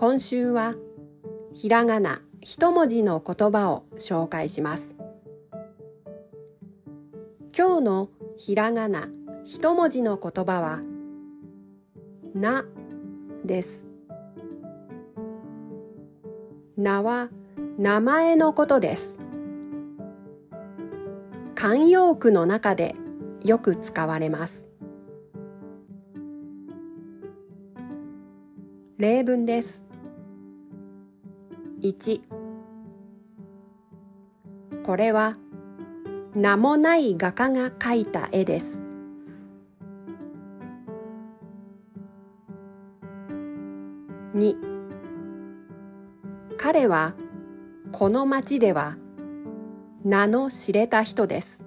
今週はひらがな一文字の言葉を紹介します。今日のひらがな一文字の言葉はなです。名は名前のことです。慣用句の中でよく使われます。例文です。1これは名もない画家が描いた絵です。2彼はこの町では名の知れた人です。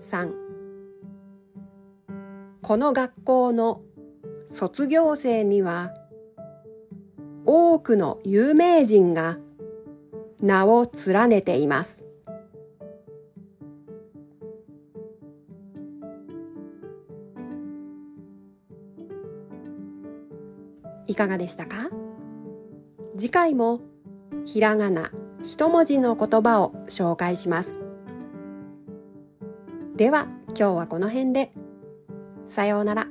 3この学校の卒業生には多くの有名人が名を連ねています。いかがでしたか？次回もひらがな一文字の言葉を紹介します。では今日はこの辺で。さようなら。